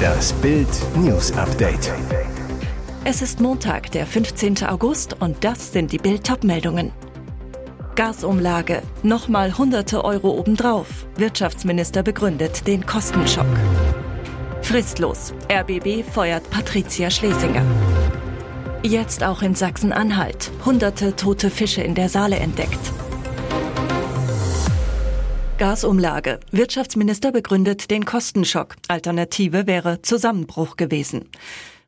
Das Bild News Update. Es ist Montag, der 15. August und das sind die Bild meldungen Gasumlage, nochmal hunderte Euro obendrauf. Wirtschaftsminister begründet den Kostenschock. Fristlos. RBB feuert Patricia Schlesinger. Jetzt auch in Sachsen-Anhalt. Hunderte tote Fische in der Saale entdeckt. Gasumlage. Wirtschaftsminister begründet den Kostenschock. Alternative wäre Zusammenbruch gewesen.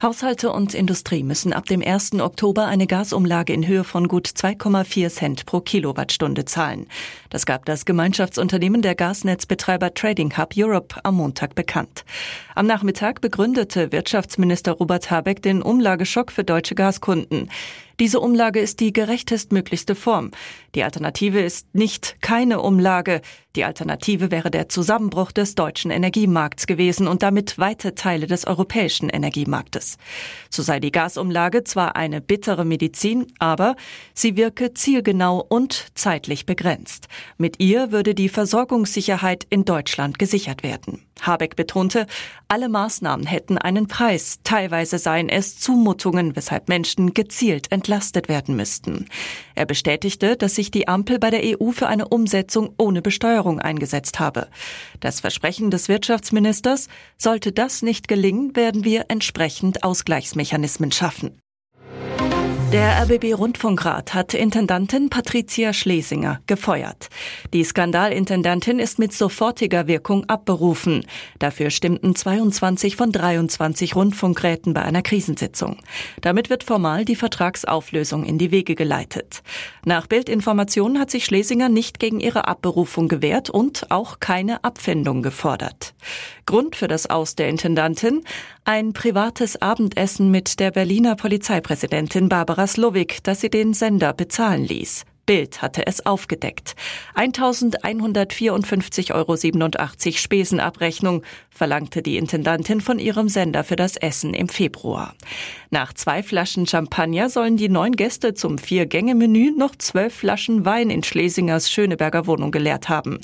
Haushalte und Industrie müssen ab dem 1. Oktober eine Gasumlage in Höhe von gut 2,4 Cent pro Kilowattstunde zahlen. Das gab das Gemeinschaftsunternehmen der Gasnetzbetreiber Trading Hub Europe am Montag bekannt. Am Nachmittag begründete Wirtschaftsminister Robert Habeck den Umlageschock für deutsche Gaskunden. Diese Umlage ist die gerechtestmöglichste Form. Die Alternative ist nicht keine Umlage. Die Alternative wäre der Zusammenbruch des deutschen Energiemarkts gewesen und damit weite Teile des europäischen Energiemarktes. So sei die Gasumlage zwar eine bittere Medizin, aber sie wirke zielgenau und zeitlich begrenzt. Mit ihr würde die Versorgungssicherheit in Deutschland gesichert werden. Habeck betonte, alle Maßnahmen hätten einen Preis. Teilweise seien es Zumutungen, weshalb Menschen gezielt entlastet werden müssten. Er bestätigte, dass sich die Ampel bei der EU für eine Umsetzung ohne Besteuerung eingesetzt habe. Das Versprechen des Wirtschaftsministers, sollte das nicht gelingen, werden wir entsprechend Ausgleichsmechanismen schaffen. Der RBB Rundfunkrat hat Intendantin Patricia Schlesinger gefeuert. Die Skandalintendantin ist mit sofortiger Wirkung abberufen. Dafür stimmten 22 von 23 Rundfunkräten bei einer Krisensitzung. Damit wird formal die Vertragsauflösung in die Wege geleitet. Nach Bildinformationen hat sich Schlesinger nicht gegen ihre Abberufung gewehrt und auch keine Abfindung gefordert. Grund für das Aus der Intendantin? Ein privates Abendessen mit der Berliner Polizeipräsidentin Barbara Slowik, das sie den Sender bezahlen ließ. Bild hatte es aufgedeckt. 1154,87 Euro Spesenabrechnung verlangte die Intendantin von ihrem Sender für das Essen im Februar. Nach zwei Flaschen Champagner sollen die neun Gäste zum Vier-Gänge-Menü noch zwölf Flaschen Wein in Schlesingers Schöneberger Wohnung geleert haben.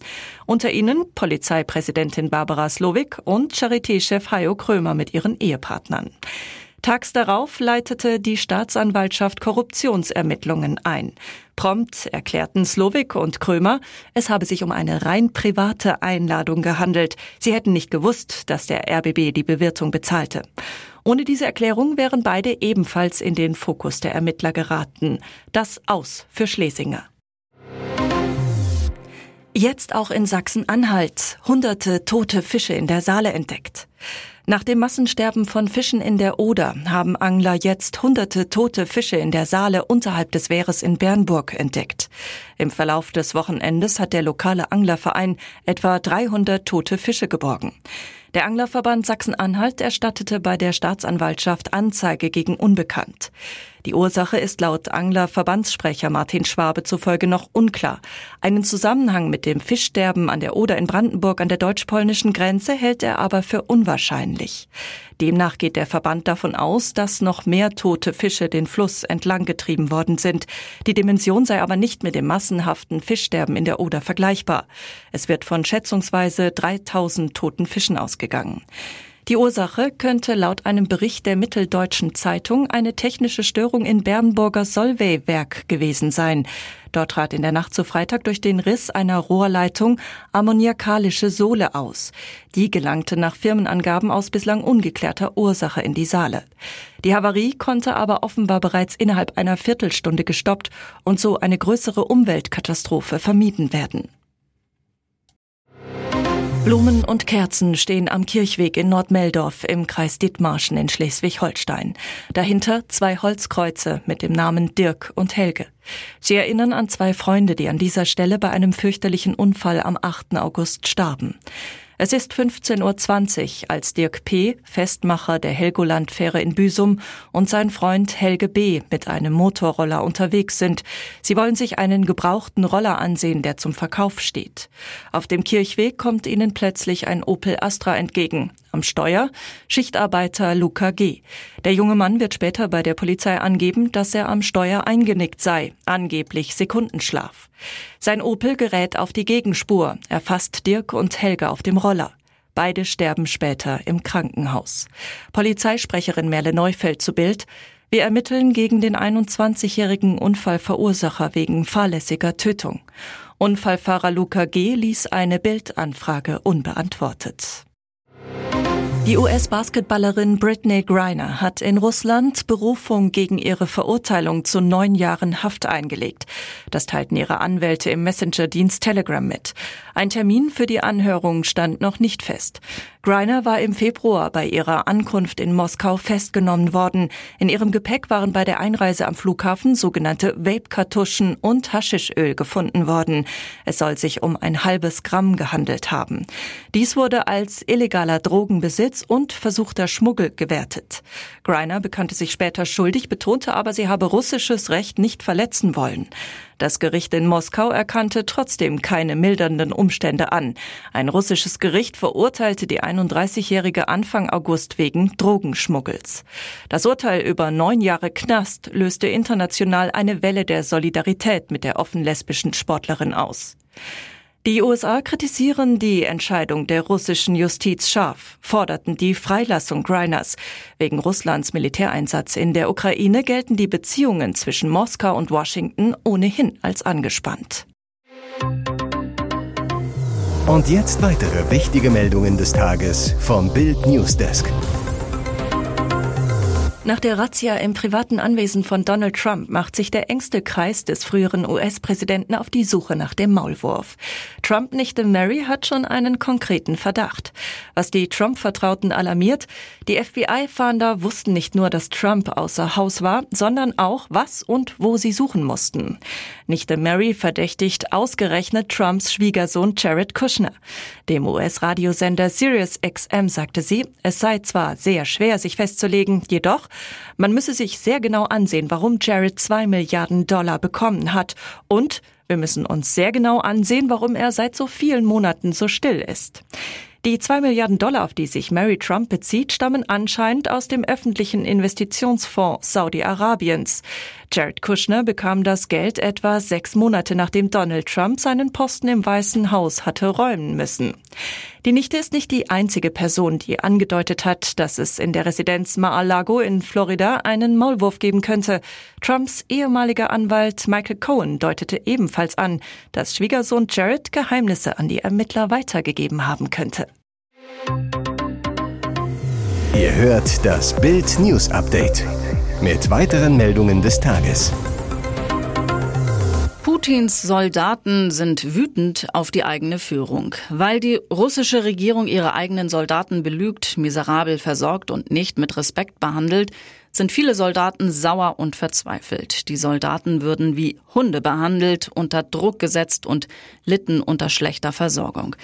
Unter ihnen Polizeipräsidentin Barbara Slowik und Charité-Chef Hajo Krömer mit ihren Ehepartnern. Tags darauf leitete die Staatsanwaltschaft Korruptionsermittlungen ein. Prompt erklärten Slowik und Krömer, es habe sich um eine rein private Einladung gehandelt. Sie hätten nicht gewusst, dass der RBB die Bewirtung bezahlte. Ohne diese Erklärung wären beide ebenfalls in den Fokus der Ermittler geraten. Das aus für Schlesinger. Jetzt auch in Sachsen-Anhalt. Hunderte tote Fische in der Saale entdeckt. Nach dem Massensterben von Fischen in der Oder haben Angler jetzt hunderte tote Fische in der Saale unterhalb des Wehres in Bernburg entdeckt. Im Verlauf des Wochenendes hat der lokale Anglerverein etwa 300 tote Fische geborgen. Der Anglerverband Sachsen-Anhalt erstattete bei der Staatsanwaltschaft Anzeige gegen Unbekannt. Die Ursache ist laut Anglerverbandssprecher Martin Schwabe zufolge noch unklar. Einen Zusammenhang mit dem Fischsterben an der Oder in Brandenburg an der deutsch-polnischen Grenze hält er aber für unwahrscheinlich. Demnach geht der Verband davon aus, dass noch mehr tote Fische den Fluss entlang getrieben worden sind. Die Dimension sei aber nicht mit dem massenhaften Fischsterben in der Oder vergleichbar. Es wird von schätzungsweise 3000 toten Fischen ausgegangen. Die Ursache könnte laut einem Bericht der Mitteldeutschen Zeitung eine technische Störung in Bernburger Solvay-Werk gewesen sein. Dort trat in der Nacht zu Freitag durch den Riss einer Rohrleitung ammoniakalische Sohle aus. Die gelangte nach Firmenangaben aus bislang ungeklärter Ursache in die Saale. Die Havarie konnte aber offenbar bereits innerhalb einer Viertelstunde gestoppt und so eine größere Umweltkatastrophe vermieden werden. Blumen und Kerzen stehen am Kirchweg in Nordmeldorf im Kreis Dithmarschen in Schleswig-Holstein. Dahinter zwei Holzkreuze mit dem Namen Dirk und Helge. Sie erinnern an zwei Freunde, die an dieser Stelle bei einem fürchterlichen Unfall am 8. August starben. Es ist 15.20 Uhr, als Dirk P., Festmacher der Helgoland-Fähre in Büsum, und sein Freund Helge B. mit einem Motorroller unterwegs sind. Sie wollen sich einen gebrauchten Roller ansehen, der zum Verkauf steht. Auf dem Kirchweg kommt ihnen plötzlich ein Opel Astra entgegen. Am Steuer Schichtarbeiter Luca G. Der junge Mann wird später bei der Polizei angeben, dass er am Steuer eingenickt sei, angeblich Sekundenschlaf. Sein Opel gerät auf die Gegenspur, erfasst Dirk und Helga auf dem Roller. Beide sterben später im Krankenhaus. Polizeisprecherin Merle Neufeld zu Bild. Wir ermitteln gegen den 21-jährigen Unfallverursacher wegen fahrlässiger Tötung. Unfallfahrer Luca G. ließ eine Bildanfrage unbeantwortet. Die US-Basketballerin Britney Griner hat in Russland Berufung gegen ihre Verurteilung zu neun Jahren Haft eingelegt. Das teilten ihre Anwälte im Messenger-Dienst Telegram mit. Ein Termin für die Anhörung stand noch nicht fest. Griner war im Februar bei ihrer Ankunft in Moskau festgenommen worden. In ihrem Gepäck waren bei der Einreise am Flughafen sogenannte Vape-Kartuschen und Haschischöl gefunden worden. Es soll sich um ein halbes Gramm gehandelt haben. Dies wurde als illegaler Drogenbesitz und versuchter Schmuggel gewertet. Griner bekannte sich später schuldig, betonte aber, sie habe russisches Recht nicht verletzen wollen. Das Gericht in Moskau erkannte trotzdem keine mildernden Umstände an. Ein russisches Gericht verurteilte die 31-Jährige Anfang August wegen Drogenschmuggels. Das Urteil über neun Jahre Knast löste international eine Welle der Solidarität mit der offen lesbischen Sportlerin aus. Die USA kritisieren die Entscheidung der russischen Justiz scharf, forderten die Freilassung Griners. Wegen Russlands Militäreinsatz in der Ukraine gelten die Beziehungen zwischen Moskau und Washington ohnehin als angespannt. Und jetzt weitere wichtige Meldungen des Tages vom Bild Newsdesk. Nach der Razzia im privaten Anwesen von Donald Trump macht sich der engste Kreis des früheren US-Präsidenten auf die Suche nach dem Maulwurf. Trump-Nichte Mary hat schon einen konkreten Verdacht. Was die Trump-Vertrauten alarmiert, die FBI-Fahnder wussten nicht nur, dass Trump außer Haus war, sondern auch, was und wo sie suchen mussten. Nichte Mary verdächtigt ausgerechnet Trumps Schwiegersohn Jared Kushner. Dem US-Radiosender Sirius XM sagte sie, es sei zwar sehr schwer, sich festzulegen, jedoch man müsse sich sehr genau ansehen, warum Jared zwei Milliarden Dollar bekommen hat und wir müssen uns sehr genau ansehen, warum er seit so vielen Monaten so still ist. Die zwei Milliarden Dollar, auf die sich Mary Trump bezieht, stammen anscheinend aus dem öffentlichen Investitionsfonds Saudi-Arabiens. Jared Kushner bekam das Geld etwa sechs Monate nachdem Donald Trump seinen Posten im Weißen Haus hatte räumen müssen. Die Nichte ist nicht die einzige Person, die angedeutet hat, dass es in der Residenz Mar-a-Lago in Florida einen Maulwurf geben könnte. Trumps ehemaliger Anwalt Michael Cohen deutete ebenfalls an, dass Schwiegersohn Jared Geheimnisse an die Ermittler weitergegeben haben könnte. Ihr hört das Bild News Update mit weiteren Meldungen des Tages. Putins Soldaten sind wütend auf die eigene Führung. Weil die russische Regierung ihre eigenen Soldaten belügt, miserabel versorgt und nicht mit Respekt behandelt, sind viele Soldaten sauer und verzweifelt. Die Soldaten würden wie Hunde behandelt, unter Druck gesetzt und litten unter schlechter Versorgung.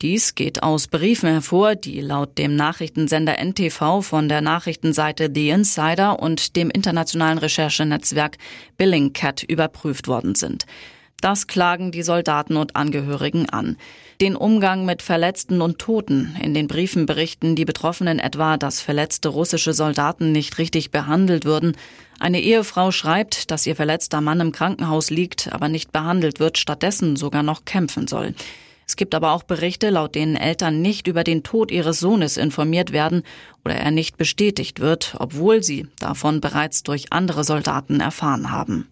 Dies geht aus Briefen hervor, die laut dem Nachrichtensender NTV von der Nachrichtenseite The Insider und dem internationalen Recherchenetzwerk Billingcat überprüft worden sind. Das klagen die Soldaten und Angehörigen an. Den Umgang mit Verletzten und Toten. In den Briefen berichten die Betroffenen etwa, dass verletzte russische Soldaten nicht richtig behandelt würden. Eine Ehefrau schreibt, dass ihr verletzter Mann im Krankenhaus liegt, aber nicht behandelt wird, stattdessen sogar noch kämpfen soll. Es gibt aber auch Berichte, laut denen Eltern nicht über den Tod ihres Sohnes informiert werden oder er nicht bestätigt wird, obwohl sie davon bereits durch andere Soldaten erfahren haben.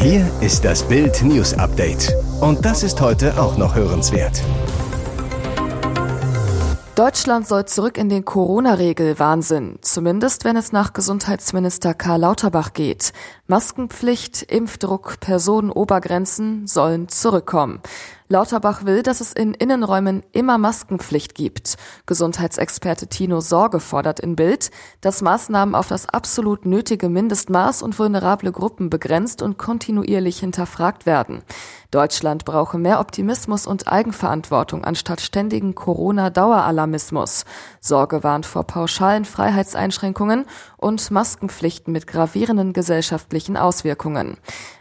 Hier ist das Bild News Update. Und das ist heute auch noch hörenswert. Deutschland soll zurück in den Corona-Regel-Wahnsinn, zumindest wenn es nach Gesundheitsminister Karl Lauterbach geht. Maskenpflicht, Impfdruck, Personenobergrenzen sollen zurückkommen. Lauterbach will, dass es in Innenräumen immer Maskenpflicht gibt. Gesundheitsexperte Tino Sorge fordert in Bild, dass Maßnahmen auf das absolut nötige Mindestmaß und vulnerable Gruppen begrenzt und kontinuierlich hinterfragt werden. Deutschland brauche mehr Optimismus und Eigenverantwortung anstatt ständigen Corona-Daueralarmismus. Sorge warnt vor pauschalen Freiheitseinschränkungen und Maskenpflichten mit gravierenden gesellschaftlichen Auswirkungen.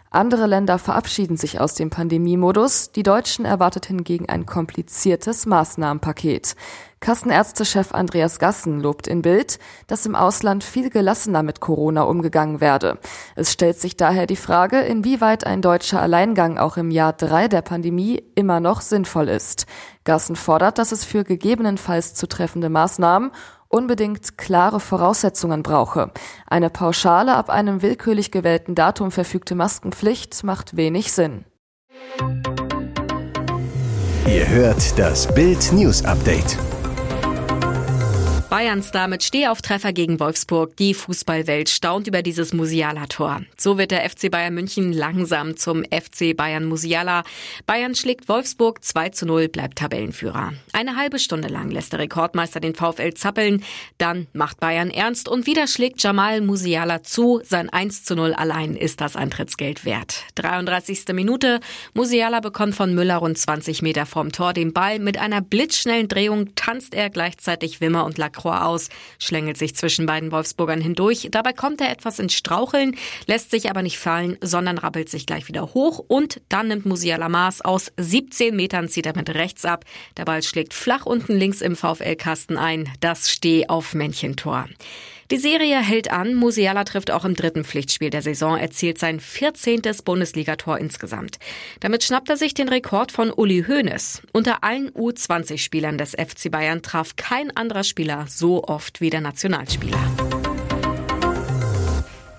Andere Länder verabschieden sich aus dem Pandemiemodus. Die Deutschen erwartet hingegen ein kompliziertes Maßnahmenpaket. Kassenärztechef Andreas Gassen lobt in Bild, dass im Ausland viel gelassener mit Corona umgegangen werde. Es stellt sich daher die Frage, inwieweit ein deutscher Alleingang auch im Jahr drei der Pandemie immer noch sinnvoll ist. Gassen fordert, dass es für gegebenenfalls zu treffende Maßnahmen unbedingt klare Voraussetzungen brauche. Eine pauschale ab einem willkürlich gewählten Datum verfügte Maskenpflicht macht wenig Sinn. Ihr hört das Bild News Update. Bayern-Star mit Stehauftreffer gegen Wolfsburg. Die Fußballwelt staunt über dieses Musiala-Tor. So wird der FC Bayern München langsam zum FC Bayern Musiala. Bayern schlägt Wolfsburg 2 zu 0, bleibt Tabellenführer. Eine halbe Stunde lang lässt der Rekordmeister den VfL zappeln. Dann macht Bayern ernst und wieder schlägt Jamal Musiala zu. Sein 1 zu 0 allein ist das Eintrittsgeld wert. 33. Minute. Musiala bekommt von Müller rund 20 Meter vorm Tor den Ball. Mit einer blitzschnellen Drehung tanzt er gleichzeitig Wimmer und Lacroix Lacroix aus, schlängelt sich zwischen beiden Wolfsburgern hindurch. Dabei kommt er etwas ins Straucheln, lässt sich aber nicht fallen, sondern rappelt sich gleich wieder hoch und dann nimmt Musiala Maß aus 17 Metern zieht er mit rechts ab. Der Ball schlägt flach unten links im VfL-Kasten ein. Das Steh auf Männchentor. Die Serie hält an. Musiala trifft auch im dritten Pflichtspiel der Saison, erzielt sein 14. Bundesligator insgesamt. Damit schnappt er sich den Rekord von Uli Hoeneß. Unter allen U20-Spielern des FC Bayern traf kein anderer Spieler so oft wie der Nationalspieler.